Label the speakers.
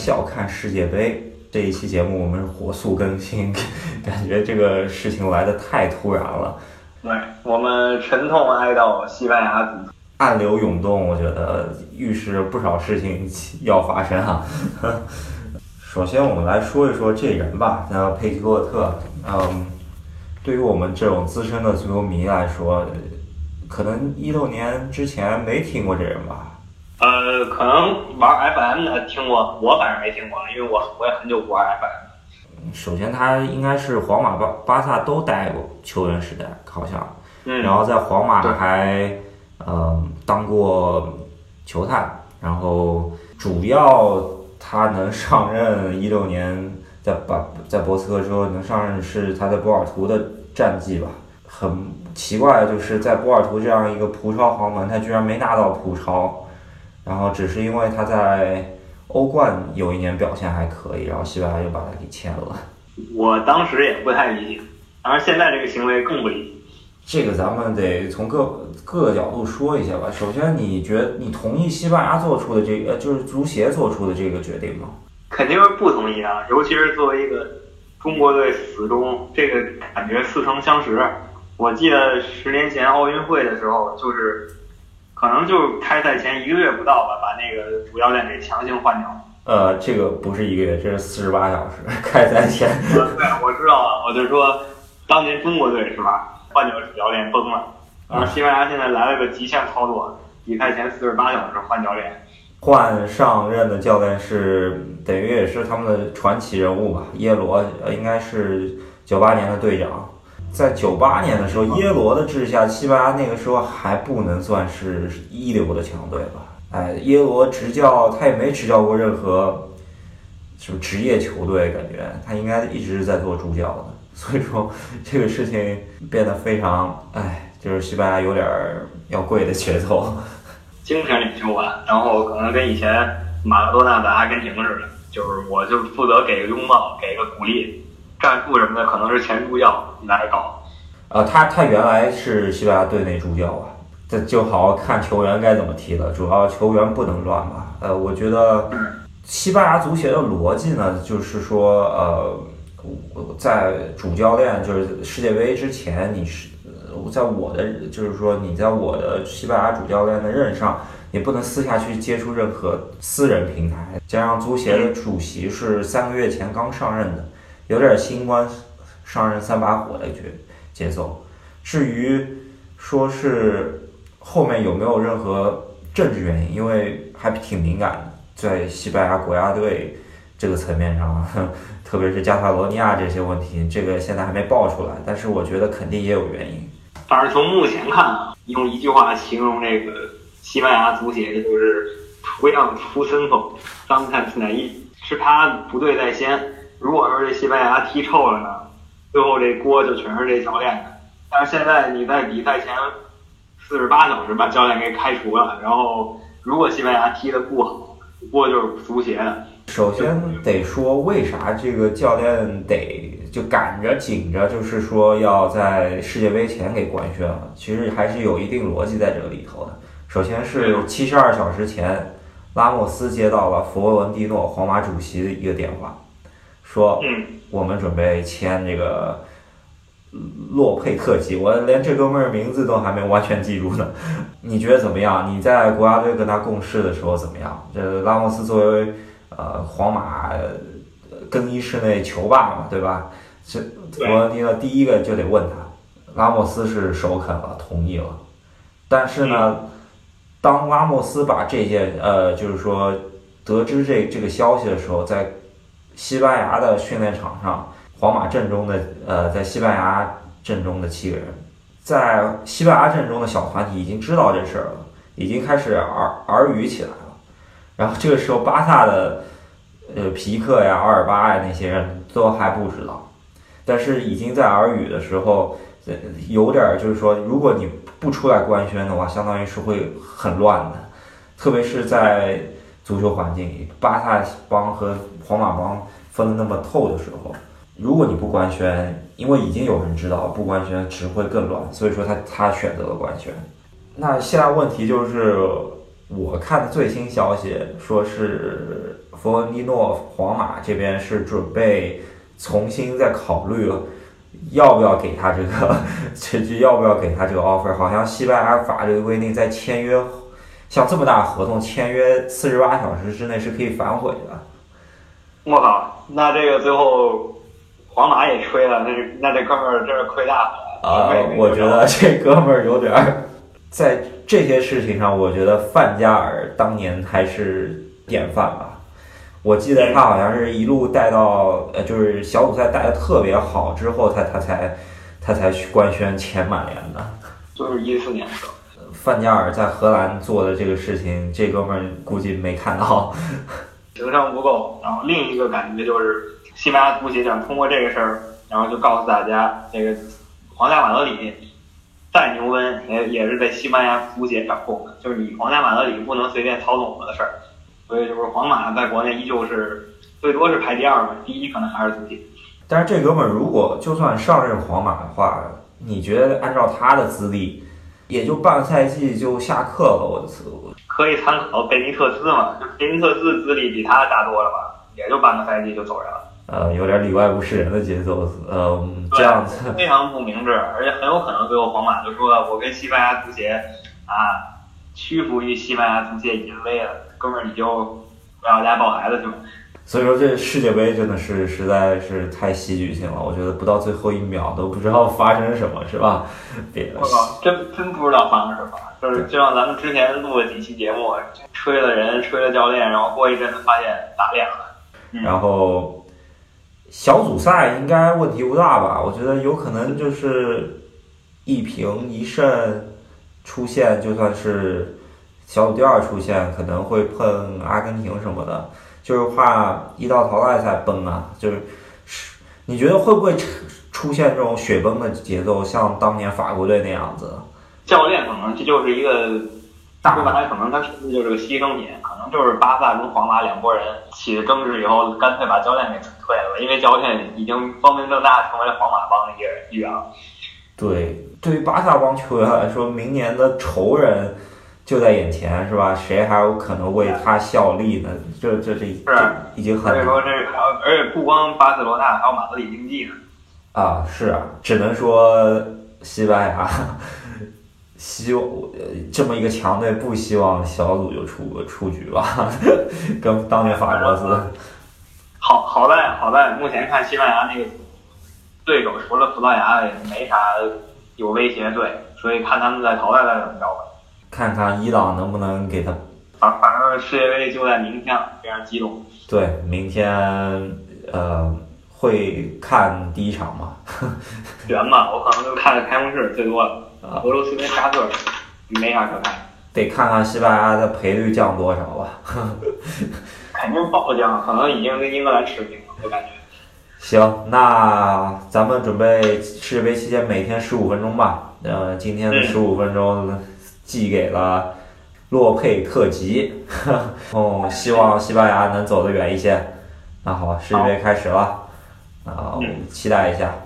Speaker 1: 笑看世界杯。这一期节目我们火速更新，感觉这个事情来的太突然了。
Speaker 2: 对我们沉痛哀悼西班牙足球，
Speaker 1: 暗流涌动，我觉得预示不少事情要发生啊。首先，我们来说一说这人吧，那佩吉洛特。嗯，对于我们这种资深的足球迷来说，可能一六年之前没听过这人吧。
Speaker 2: 呃，可能玩 FM 的听过，我反正没听过，因为我我也很久不玩 FM。
Speaker 1: 首先，他应该是皇马、巴巴萨都待过球员时代，好像。
Speaker 2: 嗯。
Speaker 1: 然后在皇马还呃当过球探，然后主要他能上任一六年在巴在博斯克之后能上任是他在波尔图的战绩吧。很奇怪，就是在波尔图这样一个葡超豪门，他居然没拿到葡超。然后只是因为他在欧冠有一年表现还可以，然后西班牙就把他给签了。
Speaker 2: 我当时也不太理解，当然现在这个行为更不理解。
Speaker 1: 这个咱们得从各各个角度说一下吧。首先，你觉你同意西班牙做出的这个，就是足协做出的这个决定吗？
Speaker 2: 肯定是不同意啊！尤其是作为一个中国队死忠，这个感觉似曾相识。我记得十年前奥运会的时候，就是。可能就开赛前一个月不到吧，把那个主教练给强行换掉。
Speaker 1: 呃，这个不是一个月，这是四十八小时。开赛前。
Speaker 2: 对，我知道了，我就说，当年中国队是吧，换掉主教练崩了。然后西班牙现在来了个极限操作，比赛前四十八小时换教练。
Speaker 1: 换上任的教练是等于也是他们的传奇人物吧？耶罗，呃，应该是九八年的队长。在九八年的时候，耶罗的治下，西班牙那个时候还不能算是一流的强队吧？哎，耶罗执教他也没执教过任何什么职业球队，感觉他应该一直在做助教的。所以说这个事情变得非常，哎，就是西班牙有点要跪的节奏。
Speaker 2: 精神领袖吧，然后可能跟以前马拉多纳在阿根廷似的，就是我就负责给个拥抱，给个鼓励。战术什么的可能是前助教来搞，
Speaker 1: 呃，他他原来是西班牙队内助教啊，这就好好看球员该怎么踢了，主要球员不能乱吧。呃，我觉得西班牙足协的逻辑呢，就是说，呃，在主教练就是世界杯之前，你是在我的就是说你在我的西班牙主教练的任上，你不能私下去接触任何私人平台。加上足协的主席是三个月前刚上任的。有点新官上任三把火的节节奏。至于说是后面有没有任何政治原因，因为还挺敏感的，在西班牙国家队这个层面上，特别是加泰罗尼亚这些问题，这个现在还没爆出来。但是我觉得肯定也有原因。
Speaker 2: 反正从目前看啊，用一句话形容这个西班牙足协，就是“图样出身后，当看自难易”，是他不对在先。如果说这西班牙踢臭了呢，最后这锅就全是这教练的。但是现在你在比赛前四十八小时把教练给开除了，然后如果西班牙踢得不好，锅就是足协的。
Speaker 1: 首先得说为啥这个教练得就赶着紧着，就是说要在世界杯前给官宣了。其实还是有一定逻辑在这个里头的。首先是七十二小时前，拉莫斯接到了佛罗伦蒂诺皇马主席的一个电话。说，我们准备签这个洛佩特吉，我连这哥们儿名字都还没完全记住呢。你觉得怎么样？你在国家队跟他共事的时候怎么样？这拉莫斯作为呃皇马更衣室内球霸嘛，对吧？这佛罗伦蒂诺第一个就得问他，拉莫斯是首肯了，同意了。但是呢，当拉莫斯把这件呃，就是说得知这这个消息的时候，在西班牙的训练场上，皇马阵中的呃，在西班牙阵中的七个人，在西班牙阵中的小团体已经知道这事儿了，已经开始耳耳语起来了。然后这个时候，巴萨的呃皮克呀、阿尔巴呀那些人都还不知道，但是已经在耳语的时候，有点就是说，如果你不出来官宣的话，相当于是会很乱的，特别是在。足球环境里，巴萨帮和皇马帮分的那么透的时候，如果你不官宣，因为已经有人知道，不官宣只会更乱。所以说他他选择了官宣。那现在问题就是，我看的最新消息说是弗洛尼诺皇马这边是准备重新再考虑了要不要给他这个，这就要不要给他这个 offer。好像西班牙法律规定，在签约像这么大合同，签约四十八小时之内是可以反悔的。
Speaker 2: 我靠，那这个最后皇马也吹了，那这那这哥们儿真是亏大了。
Speaker 1: 啊，我觉得这哥们儿有点儿。在这些事情上，我觉得范加尔当年还是典范吧。我记得他好像是一路带到呃，就是小组赛带的特别好之后，他他才他才去官宣前曼联的。
Speaker 2: 就是一四年的时候，
Speaker 1: 范加尔在荷兰做的这个事情，这哥们儿估计没看到，
Speaker 2: 情商不够。然后另一个感觉就是，西班牙足协想通过这个事儿，然后就告诉大家，这个皇家马德里。再牛奔也也是被西班牙足协掌控的，就是你皇家马德里不能随便操纵我的事儿，所以就是皇马在国内依旧是最多是排第二嘛，第一可能还是足协。
Speaker 1: 但是这哥们儿如果就算上任皇马的话，你觉得按照他的资历，也就半个赛季就下课了？我的思路
Speaker 2: 可以参考贝尼特斯嘛，就贝尼特斯资历比他大多了吧，也就半个赛季就走人了。
Speaker 1: 呃，有点里外不是人的节奏，嗯，这样子
Speaker 2: 非常不明智，而且很有可能最后皇马就说我跟西班牙足协啊屈服于西班牙足协淫威了，哥们儿你就不要家抱孩子去吧。
Speaker 1: 所以说这世界杯真的是实在是太戏剧性了，我觉得不到最后一秒都不知道发生什么，是吧？别
Speaker 2: 我靠，真真不知道发生什么，就是就像咱们之前录了几期节目，吹了人，吹了教练，然后过一阵子发现打脸了，
Speaker 1: 然后。小组赛应该问题不大吧？我觉得有可能就是一平一胜出现，就算是小组第二出现，可能会碰阿根廷什么的，就是怕一到淘汰赛崩啊。就是你觉得会不会出现这种雪崩的节奏，像当年法国队那样子？
Speaker 2: 教练可能这就是一个大，说白了，可能他甚至就是个牺牲品。可能就是巴萨跟皇马两拨人起了争执以后，干脆把教练给退了，因为教练已经光明正大成为了皇马帮的一员了。
Speaker 1: 对，对于巴萨帮球员来说，明年的仇人就在眼前，是吧？谁还有可能为他效力呢？这这这
Speaker 2: 是
Speaker 1: 已经很。
Speaker 2: 所以说这，而且不光巴塞罗那，还有马德里竞技呢。
Speaker 1: 啊，是啊，只能说西班牙。希望呃这么一个强队不希望小组就出出局吧，跟当年法国似的。
Speaker 2: 好好在好在目前看西班牙那个对手除了葡萄牙也没啥有威胁队，所以看他们在淘汰赛怎么着吧。
Speaker 1: 看看伊朗能不能给他。
Speaker 2: 反反正世界杯就在明天，非常激动。
Speaker 1: 对，明天呃会看第一场吗？
Speaker 2: 悬嘛，我可能就看开幕式最多了。
Speaker 1: 啊，
Speaker 2: 俄罗斯跟沙特没啥可看，
Speaker 1: 得看看西班牙的赔率降多少吧。
Speaker 2: 肯定暴降，可能已经跟英格兰持平了，我感觉。
Speaker 1: 行，那咱们准备世界杯期间每天十五分钟吧。呃，今天的十五分钟寄给了洛佩特吉。哦，希望西班牙能走得远一些。那好，世界杯开始了，啊，我们期待一下。